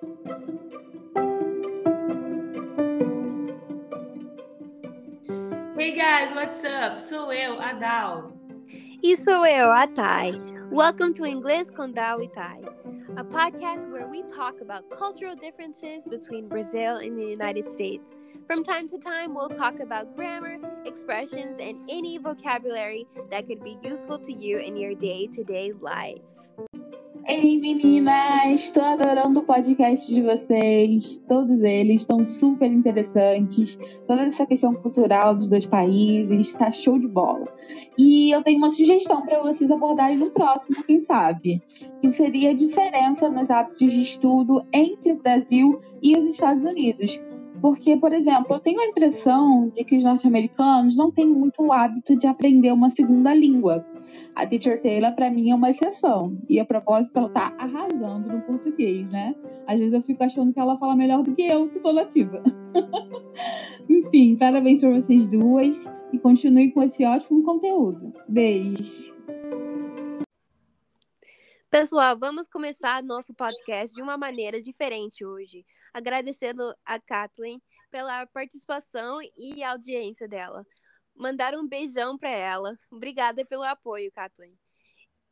Hey guys, what's up? Sou eu, a Dal. E sou eu, a Thay. Welcome to Inglês com Dal e Thay, a podcast where we talk about cultural differences between Brazil and the United States. From time to time, we'll talk about grammar, expressions, and any vocabulary that could be useful to you in your day to day life. Ei meninas, estou adorando o podcast de vocês. Todos eles estão super interessantes. Toda essa questão cultural dos dois países está show de bola. E eu tenho uma sugestão para vocês abordarem no próximo, quem sabe, que seria a diferença nos hábitos de estudo entre o Brasil e os Estados Unidos. Porque, por exemplo, eu tenho a impressão de que os norte-americanos não têm muito o hábito de aprender uma segunda língua. A Teacher Taylor, para mim, é uma exceção. E a propósito, ela tá arrasando no português, né? Às vezes eu fico achando que ela fala melhor do que eu, que sou nativa. Enfim, parabéns para vocês duas e continue com esse ótimo conteúdo. Beijo! Pessoal, vamos começar nosso podcast de uma maneira diferente hoje agradecendo a Kathleen pela participação e audiência dela. Mandar um beijão para ela. Obrigada pelo apoio, Kathleen.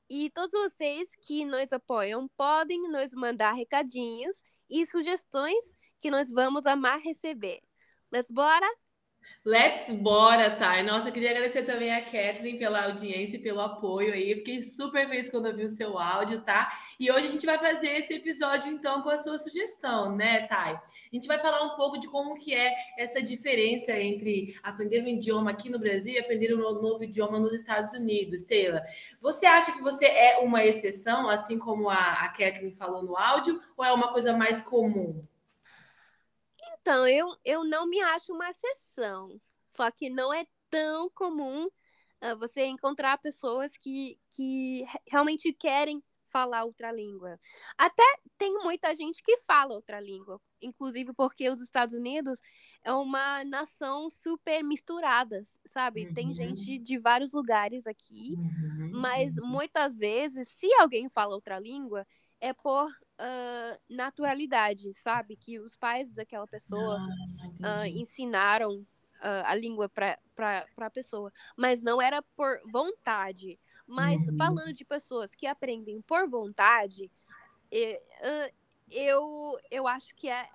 E todos vocês que nos apoiam podem nos mandar recadinhos e sugestões que nós vamos amar receber. Let's bora? Let's bora, Thay. Nossa, eu queria agradecer também a Kathleen pela audiência e pelo apoio aí. Eu fiquei super feliz quando eu vi o seu áudio, tá? E hoje a gente vai fazer esse episódio, então, com a sua sugestão, né, Thay? A gente vai falar um pouco de como que é essa diferença entre aprender um idioma aqui no Brasil e aprender um novo idioma nos Estados Unidos, Taylor. Você acha que você é uma exceção, assim como a, a Kathleen falou no áudio, ou é uma coisa mais comum? Então, eu, eu não me acho uma exceção. Só que não é tão comum uh, você encontrar pessoas que, que realmente querem falar outra língua. Até tem muita gente que fala outra língua, inclusive porque os Estados Unidos é uma nação super misturada, sabe? Uhum. Tem gente de vários lugares aqui, uhum. mas uhum. muitas vezes, se alguém fala outra língua, é por uh, naturalidade, sabe? Que os pais daquela pessoa ah, uh, ensinaram uh, a língua para a pessoa, mas não era por vontade. Mas uhum. falando de pessoas que aprendem por vontade, eu, eu acho que é,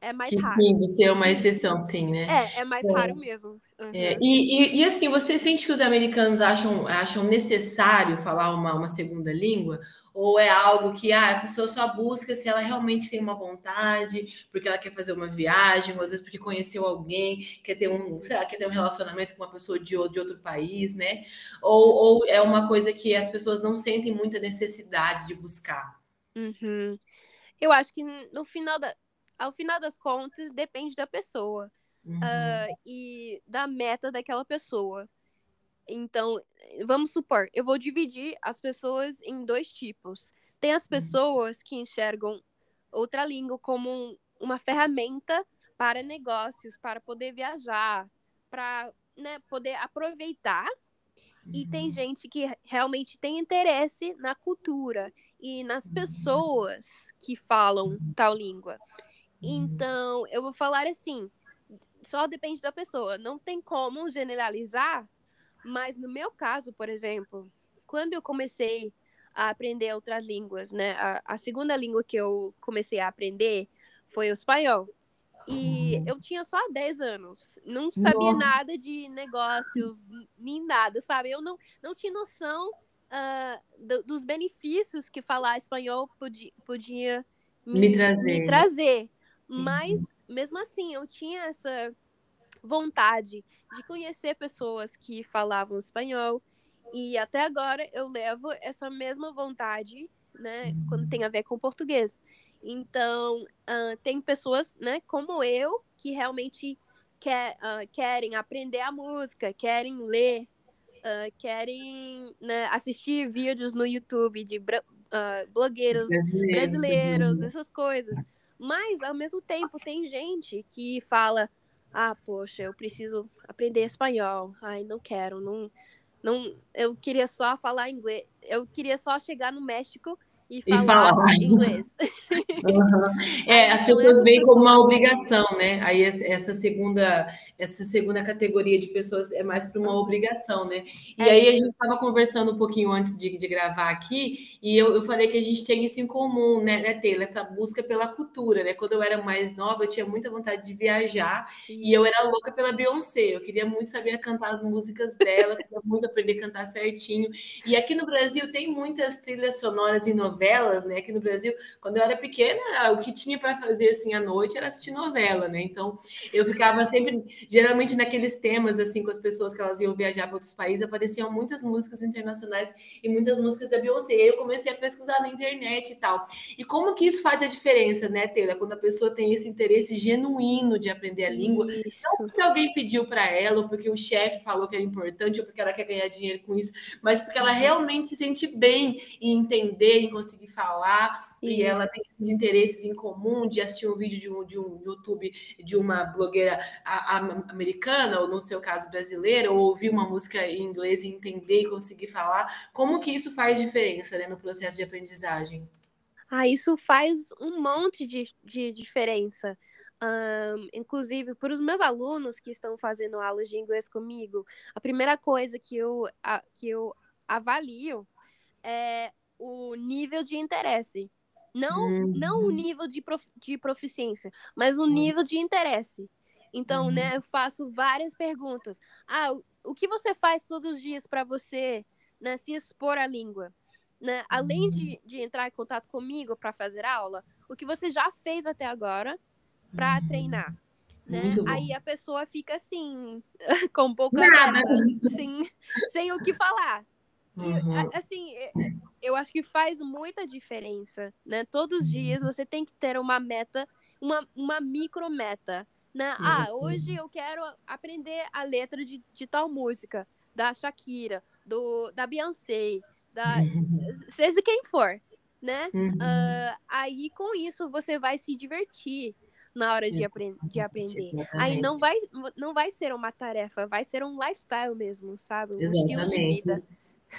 é mais que raro. Sim, você é uma exceção, sim, né? É, é mais é. raro mesmo. Uhum. É, e, e, e, assim, você sente que os americanos acham, acham necessário falar uma, uma segunda língua? Ou é algo que ah, a pessoa só busca se ela realmente tem uma vontade, porque ela quer fazer uma viagem, ou às vezes porque conheceu alguém, quer ter um, sei lá, quer ter um relacionamento com uma pessoa de, de outro país, né? Ou, ou é uma coisa que as pessoas não sentem muita necessidade de buscar? Uhum. Eu acho que no final da, ao final das contas, depende da pessoa uhum. uh, e da meta daquela pessoa. Então, vamos supor, eu vou dividir as pessoas em dois tipos. Tem as uhum. pessoas que enxergam outra língua como uma ferramenta para negócios, para poder viajar, para né, poder aproveitar. Uhum. E tem uhum. gente que realmente tem interesse na cultura e nas uhum. pessoas que falam tal língua. Então, eu vou falar assim: só depende da pessoa. Não tem como generalizar, mas no meu caso, por exemplo, quando eu comecei a aprender outras línguas, né? A, a segunda língua que eu comecei a aprender foi o espanhol. E uhum. eu tinha só 10 anos. Não sabia Nossa. nada de negócios, nem nada, sabe? Eu não, não tinha noção uh, do, dos benefícios que falar espanhol podia, podia me, me trazer. Me trazer. Mas, uhum. Mesmo assim, eu tinha essa vontade de conhecer pessoas que falavam espanhol. E até agora eu levo essa mesma vontade, né, quando tem a ver com português. Então, uh, tem pessoas, né, como eu, que realmente quer, uh, querem aprender a música, querem ler, uh, querem né, assistir vídeos no YouTube de blogueiros brasileiros, brasileiros essas coisas. Mas, ao mesmo tempo, tem gente que fala: ah, poxa, eu preciso aprender espanhol. Ai, não quero, não. não eu queria só falar inglês. Eu queria só chegar no México e falar, e falar. inglês. Uhum. É, as pessoas veem como uma obrigação, né? Aí essa segunda, essa segunda categoria de pessoas é mais para uma obrigação, né? E é aí a gente estava conversando um pouquinho antes de, de gravar aqui, e eu, eu falei que a gente tem isso em comum, né, né, Taylor? Essa busca pela cultura, né? Quando eu era mais nova, eu tinha muita vontade de viajar isso. e eu era louca pela Beyoncé. Eu queria muito saber cantar as músicas dela, queria muito aprender a cantar certinho. E aqui no Brasil tem muitas trilhas sonoras e novelas, né? Aqui no Brasil, quando eu era pequena, o que tinha para fazer assim à noite era assistir novela, né? Então eu ficava sempre, geralmente naqueles temas assim com as pessoas que elas iam viajar para outros países, apareciam muitas músicas internacionais e muitas músicas da Beyoncé. E aí eu comecei a pesquisar na internet e tal. E como que isso faz a diferença, né, Taylor? Quando a pessoa tem esse interesse genuíno de aprender a língua, isso. não porque alguém pediu para ela, ou porque o chefe falou que era importante, ou porque ela quer ganhar dinheiro com isso, mas porque ela realmente se sente bem em entender, em conseguir falar isso. e ela tem interesses em comum de assistir um vídeo de um, de um YouTube de uma blogueira americana, ou no seu caso brasileira, ou ouvir uma música em inglês e entender e conseguir falar, como que isso faz diferença né, no processo de aprendizagem? Ah, isso faz um monte de, de diferença. Um, inclusive, para os meus alunos que estão fazendo aulas de inglês comigo, a primeira coisa que eu, a, que eu avalio é o nível de interesse. Não, uhum. não o nível de, prof, de proficiência, mas o uhum. nível de interesse. Então, uhum. né, eu faço várias perguntas. Ah, o, o que você faz todos os dias para você né, se expor à língua? Né? Além de, uhum. de entrar em contato comigo para fazer aula, o que você já fez até agora para uhum. treinar? Né? Aí a pessoa fica assim, com pouca Nada. sem, sem o que falar. Uhum. assim, é, é, eu acho que faz muita diferença, né? Todos os dias você tem que ter uma meta, uma, uma micro meta, né? Ah, hoje eu quero aprender a letra de, de tal música, da Shakira, do, da Beyoncé, da, seja quem for, né? Uhum. Uh, aí com isso você vai se divertir na hora de, apre de aprender. Aí não vai, não vai ser uma tarefa, vai ser um lifestyle mesmo, sabe? Um Exatamente. estilo de vida.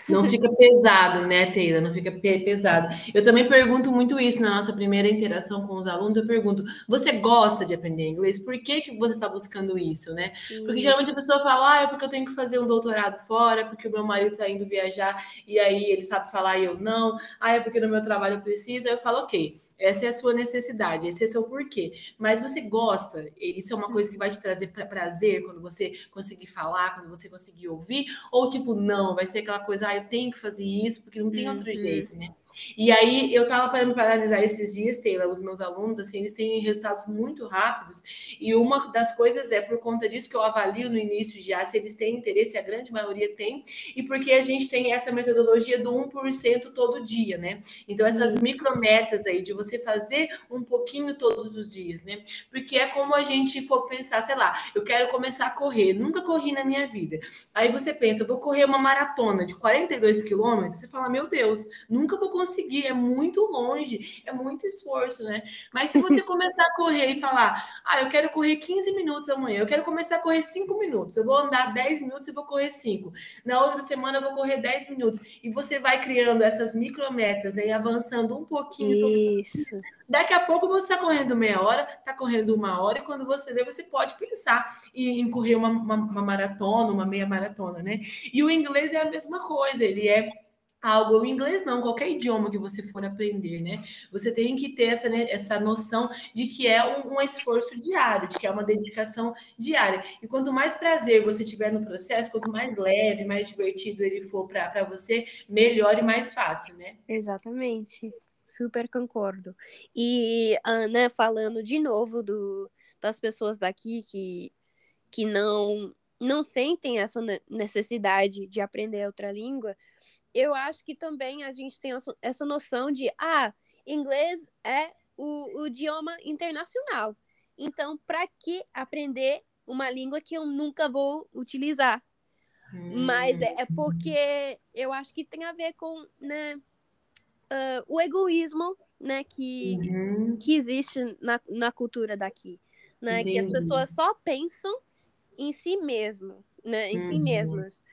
Não fica pesado, né, Teila? Não fica pesado. Eu também pergunto muito isso na nossa primeira interação com os alunos. Eu pergunto: você gosta de aprender inglês? Por que, que você está buscando isso, né? Isso. Porque geralmente a pessoa fala: ah, é porque eu tenho que fazer um doutorado fora, porque o meu marido está indo viajar e aí ele sabe falar e eu não. Ah, é porque no meu trabalho eu preciso. Aí eu falo: ok. Essa é a sua necessidade, esse é o seu porquê. Mas você gosta, isso é uma coisa que vai te trazer prazer quando você conseguir falar, quando você conseguir ouvir, ou tipo, não, vai ser aquela coisa, ah, eu tenho que fazer isso, porque não tem outro uhum. jeito, né? E aí eu estava parando para analisar esses dias, Taylor, os meus alunos, assim, eles têm resultados muito rápidos. E uma das coisas é por conta disso que eu avalio no início já se eles têm interesse, a grande maioria tem, e porque a gente tem essa metodologia do 1% todo dia, né? Então, essas uhum. micrometas aí de você fazer um pouquinho todos os dias, né? Porque é como a gente for pensar, sei lá, eu quero começar a correr, nunca corri na minha vida. Aí você pensa, vou correr uma maratona de 42 quilômetros, você fala, meu Deus, nunca vou conseguir, é muito longe, é muito esforço, né? Mas se você começar a correr e falar, ah, eu quero correr 15 minutos amanhã, eu quero começar a correr 5 minutos, eu vou andar 10 minutos e vou correr 5. Na outra semana eu vou correr 10 minutos. E você vai criando essas micrometas aí, avançando um pouquinho. Isso. Daqui a pouco você está correndo meia hora, está correndo uma hora, e quando você vê, você pode pensar em, em correr uma, uma, uma maratona, uma meia maratona, né? E o inglês é a mesma coisa, ele é algo, o inglês não, qualquer idioma que você for aprender, né? Você tem que ter essa, né, essa noção de que é um, um, esforço diário, de que é uma dedicação diária. E quanto mais prazer você tiver no processo, quanto mais leve, mais divertido ele for para você, melhor e mais fácil, né? Exatamente. Super concordo. E, Ana, falando de novo do, das pessoas daqui que, que não, não sentem essa necessidade de aprender outra língua, eu acho que também a gente tem essa noção de, ah, inglês é o, o idioma internacional. Então, para que aprender uma língua que eu nunca vou utilizar? Hum. Mas é, é, porque eu acho que tem a ver com né, uh, o egoísmo né, que, uhum. que existe na, na cultura daqui. Né? Que as pessoas só pensam em si mesmo, né? Em uhum. si mesmas.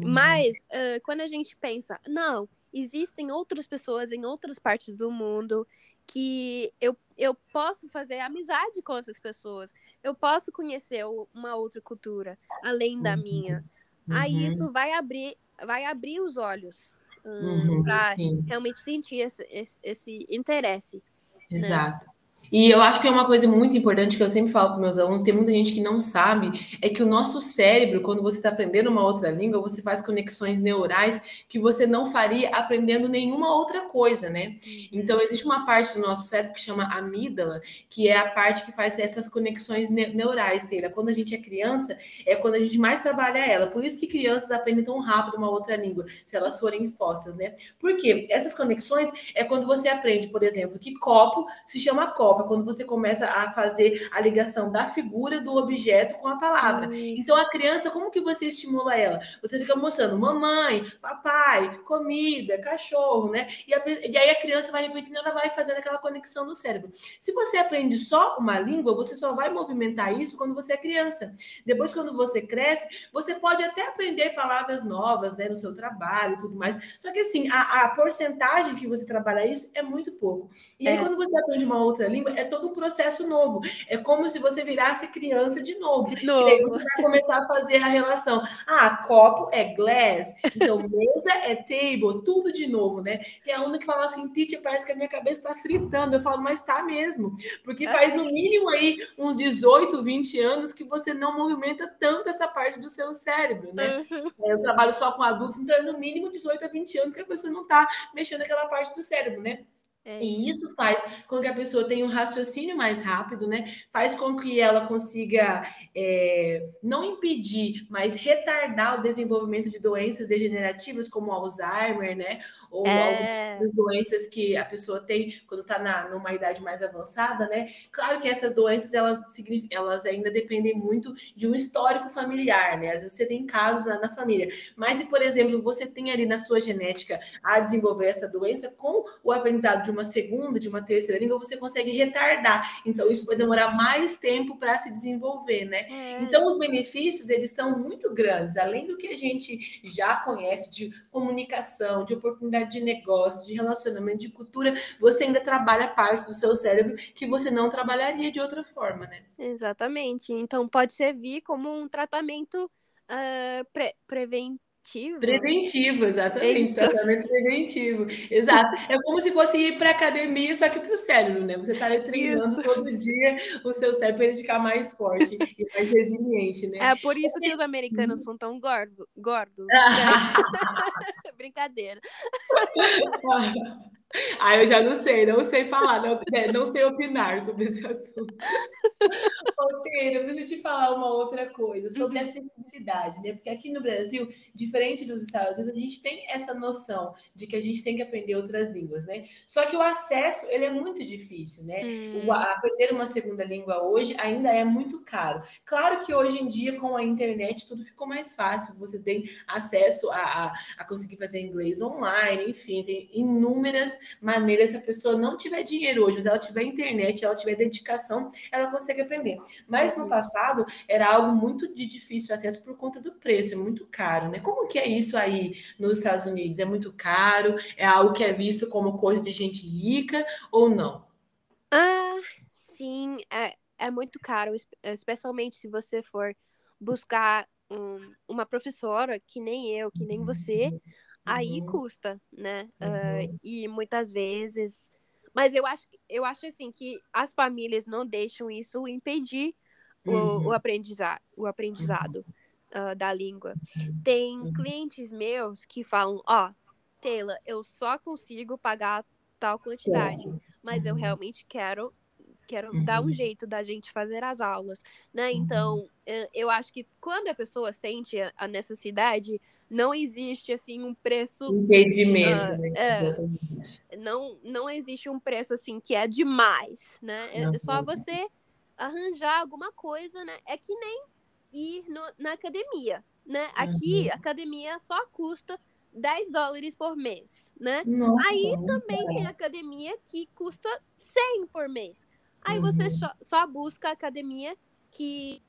Uhum. Mas uh, quando a gente pensa, não, existem outras pessoas em outras partes do mundo que eu, eu posso fazer amizade com essas pessoas. Eu posso conhecer uma outra cultura além da minha. Uhum. Aí isso vai abrir, vai abrir os olhos um, uhum, para realmente sentir esse, esse, esse interesse. Né? Exato. Né? E eu acho que é uma coisa muito importante que eu sempre falo para meus alunos, tem muita gente que não sabe, é que o nosso cérebro, quando você está aprendendo uma outra língua, você faz conexões neurais que você não faria aprendendo nenhuma outra coisa, né? Então, existe uma parte do nosso cérebro que chama amígdala, que é a parte que faz essas conexões neurais, Teira. Quando a gente é criança, é quando a gente mais trabalha ela. Por isso que crianças aprendem tão rápido uma outra língua, se elas forem expostas, né? Por quê? Essas conexões é quando você aprende, por exemplo, que copo se chama copo quando você começa a fazer a ligação da figura do objeto com a palavra. Isso. Então, a criança, como que você estimula ela? Você fica mostrando mamãe, papai, comida, cachorro, né? E, a, e aí a criança vai repetindo, ela vai fazendo aquela conexão no cérebro. Se você aprende só uma língua, você só vai movimentar isso quando você é criança. Depois, quando você cresce, você pode até aprender palavras novas, né, no seu trabalho e tudo mais. Só que assim, a, a porcentagem que você trabalha isso é muito pouco. E aí, é. quando você aprende uma outra língua, é todo um processo novo. É como se você virasse criança de novo. De novo. E aí você vai começar a fazer a relação. Ah, copo é glass, então mesa é table, tudo de novo, né? Tem aluna que fala assim, teacher, parece que a minha cabeça está fritando. Eu falo, mas tá mesmo. Porque faz no mínimo aí uns 18, 20 anos que você não movimenta tanto essa parte do seu cérebro, né? Uhum. Eu trabalho só com adultos, então é no mínimo 18 a 20 anos que a pessoa não está mexendo aquela parte do cérebro, né? É. E isso faz com que a pessoa tenha um raciocínio mais rápido, né? Faz com que ela consiga é, não impedir, mas retardar o desenvolvimento de doenças degenerativas como Alzheimer, né? Ou é. algumas doenças que a pessoa tem quando está numa idade mais avançada, né? Claro que essas doenças elas, elas ainda dependem muito de um histórico familiar, né? Às vezes você tem casos lá na família. Mas se, por exemplo, você tem ali na sua genética a desenvolver essa doença com o aprendizado de uma segunda, de uma terceira língua, você consegue retardar. Então, isso vai demorar mais tempo para se desenvolver, né? É. Então, os benefícios, eles são muito grandes, além do que a gente já conhece de comunicação, de oportunidade de negócio, de relacionamento, de cultura, você ainda trabalha partes do seu cérebro que você não trabalharia de outra forma, né? Exatamente. Então, pode servir como um tratamento uh, pre preventivo Preventivo? Preventivo, exatamente. Isso. Tratamento preventivo. Exato. É como se fosse ir para academia, só que para o cérebro, né? Você está treinando isso. todo dia o seu cérebro para ele ficar mais forte e mais resiliente, né? É por isso que os americanos são tão gordo, gordos. Né? Brincadeira. Ah, eu já não sei, não sei falar, não, é, não sei opinar sobre esse assunto. Ok, deixa eu te falar uma outra coisa sobre uhum. acessibilidade, né? Porque aqui no Brasil, diferente dos Estados Unidos, a gente tem essa noção de que a gente tem que aprender outras línguas, né? Só que o acesso, ele é muito difícil, né? Hum. O, aprender uma segunda língua hoje ainda é muito caro. Claro que hoje em dia, com a internet, tudo ficou mais fácil. Você tem acesso a, a, a conseguir fazer inglês online, enfim, tem inúmeras maneiras. Se a pessoa não tiver dinheiro hoje, mas ela tiver internet, ela tiver dedicação, ela consegue aprender. Mas no passado era algo muito de difícil acesso por conta do preço, é muito caro, né? Como que é isso aí nos Estados Unidos? É muito caro? É algo que é visto como coisa de gente rica ou não? Ah, sim, é, é muito caro, especialmente se você for buscar um, uma professora que nem eu, que nem você, aí uhum. custa, né? Uh, uhum. e muitas vezes. Mas eu acho, eu acho assim que as famílias não deixam isso impedir uhum. o, o, aprendizado, o aprendizado uh, da língua. Tem uhum. clientes meus que falam, ó, oh, Taylor, eu só consigo pagar tal quantidade, mas eu uhum. realmente quero quero uhum. dar um jeito da gente fazer as aulas, né? Então, eh, eu acho que quando a pessoa sente a necessidade, não existe assim um preço impedimento, uh, né? é, não não existe um preço assim que é demais, né? É, é só você arranjar alguma coisa, né? É que nem ir no, na academia, né? Aqui, uhum. academia só custa 10 dólares por mês, né? Nossa, Aí também tem academia que custa 100 por mês. Aí uhum. você só, só busca a academia que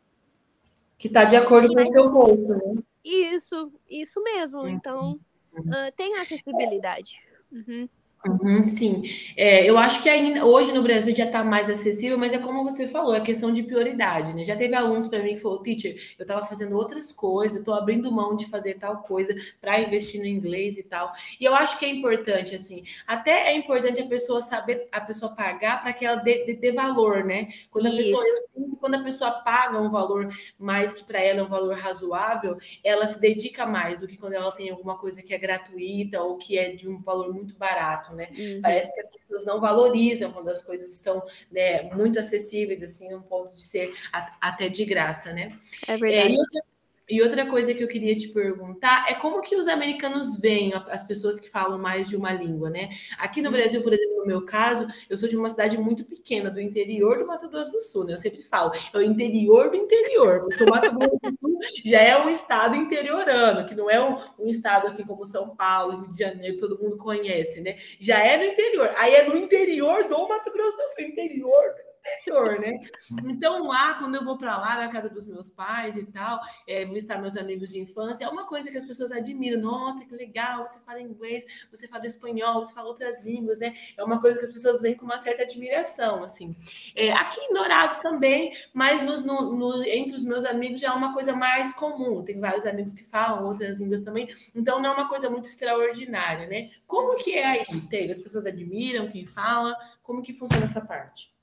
que tá de acordo com o seu bolso, né? Isso, isso mesmo. Uhum. Então, uh, tem acessibilidade. Uhum. Uhum, sim, é, eu acho que ainda hoje no Brasil já está mais acessível, mas é como você falou, é questão de prioridade, né? Já teve alunos para mim que falou, teacher, eu estava fazendo outras coisas, estou abrindo mão de fazer tal coisa para investir no inglês e tal. E eu acho que é importante, assim, até é importante a pessoa saber, a pessoa pagar para que ela dê, dê, dê, valor, né? Quando Isso. a pessoa, eu sinto, quando a pessoa paga um valor mais que para ela é um valor razoável, ela se dedica mais do que quando ela tem alguma coisa que é gratuita ou que é de um valor muito barato né? Uhum. Parece que as pessoas não valorizam quando as coisas estão né, muito acessíveis, assim, um ponto de ser até de graça, né? É verdade. É, e outra coisa que eu queria te perguntar é como que os americanos veem as pessoas que falam mais de uma língua, né? Aqui no Brasil, por exemplo, no meu caso, eu sou de uma cidade muito pequena, do interior do Mato Grosso do Sul, né? Eu sempre falo, é o interior do interior, porque o Mato Grosso do Sul já é um estado interiorano, que não é um, um, estado assim como São Paulo, Rio de Janeiro, todo mundo conhece, né? Já é no interior. Aí é no interior do Mato Grosso do Sul, interior interior, né? Então, lá, quando eu vou para lá, na casa dos meus pais e tal, é, visitar meus amigos de infância, é uma coisa que as pessoas admiram. Nossa, que legal, você fala inglês, você fala espanhol, você fala outras línguas, né? É uma coisa que as pessoas veem com uma certa admiração, assim. É, aqui em Dourados também, mas no, no, entre os meus amigos já é uma coisa mais comum. Tem vários amigos que falam outras línguas também, então não é uma coisa muito extraordinária, né? Como que é aí, Taylor? As pessoas admiram quem fala? Como que funciona essa parte?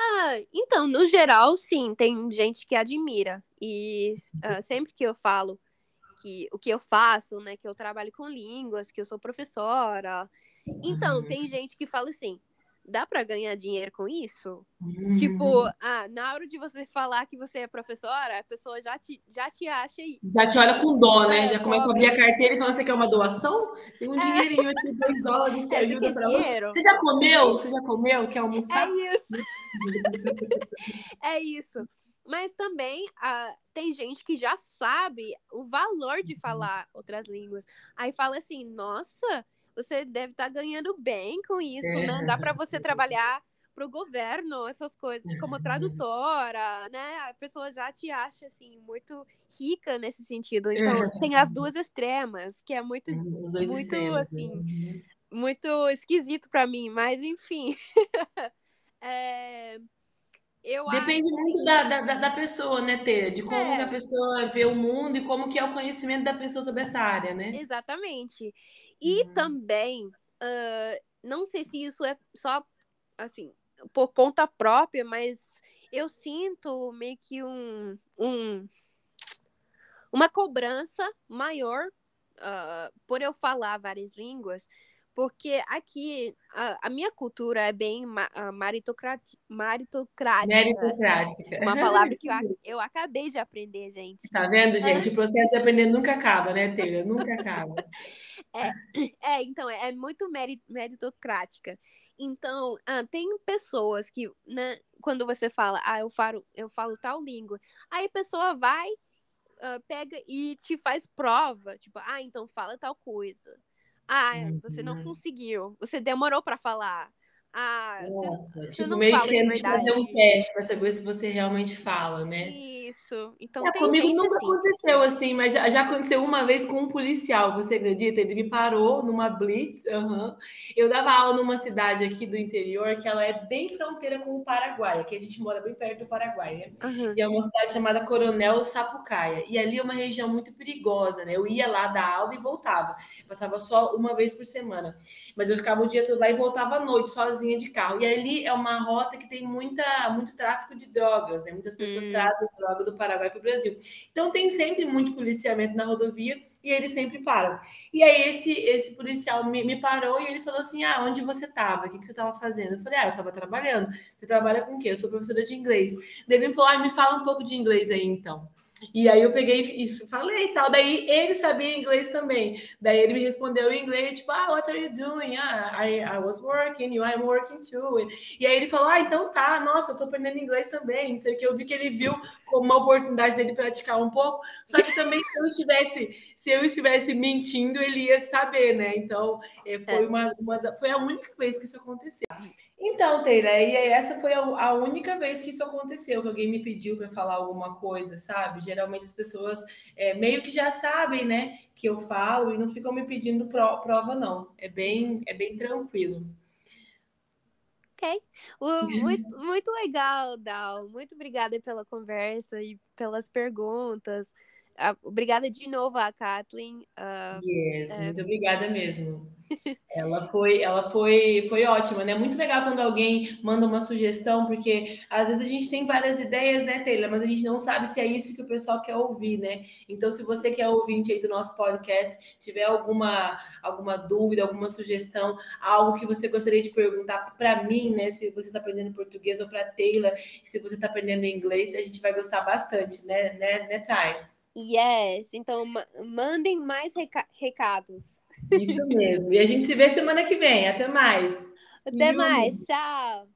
Ah, então, no geral, sim, tem gente que admira. E uh, sempre que eu falo que o que eu faço, né, que eu trabalho com línguas, que eu sou professora. Então, tem uhum. gente que fala assim: dá para ganhar dinheiro com isso? Uhum. Tipo, ah, na hora de você falar que você é professora, a pessoa já te, já te acha aí. Já te olha com dó, né? É, já começa a abrir a carteira e fala: você quer uma doação? Tem um é. dinheirinho aqui, dois dólares, te é, ajuda para você. Você já comeu? Você já comeu? Quer almoçar? É isso. é isso. Mas também ah, tem gente que já sabe o valor de uhum. falar outras línguas. Aí fala assim: nossa, você deve estar tá ganhando bem com isso, é. né? Dá para você trabalhar para o governo, essas coisas, como tradutora, né? A pessoa já te acha assim muito rica nesse sentido. Então é. tem as duas extremas, que é muito, muito extremos, assim, né? muito esquisito para mim, mas enfim. é... Eu Depende muito assim da, da, da, pessoa, né, Tê? De como é. a pessoa vê o mundo e como que é o conhecimento da pessoa sobre essa área, né? Exatamente. E uhum. também, uh, não sei se isso é só, assim, por conta própria, mas eu sinto meio que um, um uma cobrança maior uh, por eu falar várias línguas, porque aqui a, a minha cultura é bem ma, maritocrática. Meritocrática. Uma palavra que eu, eu acabei de aprender, gente. Tá vendo, gente? O processo de aprender nunca acaba, né, Taylor? Nunca acaba. É, é então, é, é muito meritocrática. Então, ah, tem pessoas que, né, quando você fala, ah, eu falo, eu falo tal língua, aí a pessoa vai, uh, pega e te faz prova, tipo, ah, então fala tal coisa. Ah, você não conseguiu. Você demorou para falar. Ah, Nossa, você, tipo, você meio que querendo fazer um teste para saber se você realmente fala, né? Isso. Então, é, comigo nunca assim. aconteceu assim, mas já, já, aconteceu uma vez com um policial, você acredita? Ele me parou numa blitz. Uhum. Eu dava aula numa cidade aqui do interior que ela é bem fronteira com o Paraguai, que a gente mora bem perto do Paraguai, né? Uhum. E é uma cidade chamada Coronel Sapucaia. E ali é uma região muito perigosa, né? Eu ia lá dar aula e voltava. Eu passava só uma vez por semana. Mas eu ficava o dia todo lá e voltava à noite, sozinha sozinha de carro. E ali é uma rota que tem muita, muito tráfico de drogas, né? Muitas pessoas hum. trazem droga do Paraguai para o Brasil. Então tem sempre muito policiamento na rodovia e eles sempre param. E aí esse, esse policial me, me parou e ele falou assim: Ah, onde você estava? O que, que você estava fazendo? Eu falei: Ah, eu estava trabalhando. Você trabalha com o quê? Eu sou professora de inglês. Daí ele falou: Ah, me fala um pouco de inglês aí então. E aí eu peguei e falei e tal. Daí ele sabia inglês também. Daí ele me respondeu em inglês, tipo, ah, what are you doing? Ah, I, I was working, you I'm working too. E aí ele falou, ah, então tá, nossa, eu tô aprendendo inglês também. Não sei o que. Eu vi que ele viu como uma oportunidade dele praticar um pouco. Só que também se eu estivesse, se eu estivesse mentindo, ele ia saber, né? Então, eh, foi, é. uma, uma, foi a única vez que isso aconteceu. Então, Taylor, e essa foi a única vez que isso aconteceu, que alguém me pediu para falar alguma coisa, sabe? Geralmente as pessoas é, meio que já sabem, né, que eu falo e não ficam me pedindo prova, não. É bem, é bem tranquilo. Ok. Muito, muito legal, Dal. Muito obrigada pela conversa e pelas perguntas. Obrigada de novo a Kathleen. Uh, yes, é... muito obrigada mesmo. ela foi, ela foi, foi ótima, né? Muito legal quando alguém manda uma sugestão, porque às vezes a gente tem várias ideias, né, Taylor? Mas a gente não sabe se é isso que o pessoal quer ouvir, né? Então, se você quer ouvinte aí do nosso podcast, tiver alguma, alguma dúvida, alguma sugestão, algo que você gostaria de perguntar para mim, né? Se você está aprendendo português ou para Taylor, se você está aprendendo inglês, a gente vai gostar bastante, né, né, né Thay? Yes, então mandem mais reca recados. Isso mesmo. E a gente se vê semana que vem. Até mais. Até mais. Tchau.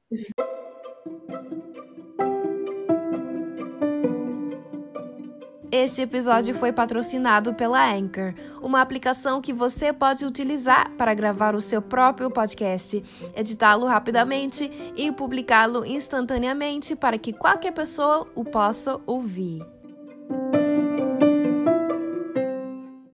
Este episódio foi patrocinado pela Anchor, uma aplicação que você pode utilizar para gravar o seu próprio podcast, editá-lo rapidamente e publicá-lo instantaneamente para que qualquer pessoa o possa ouvir.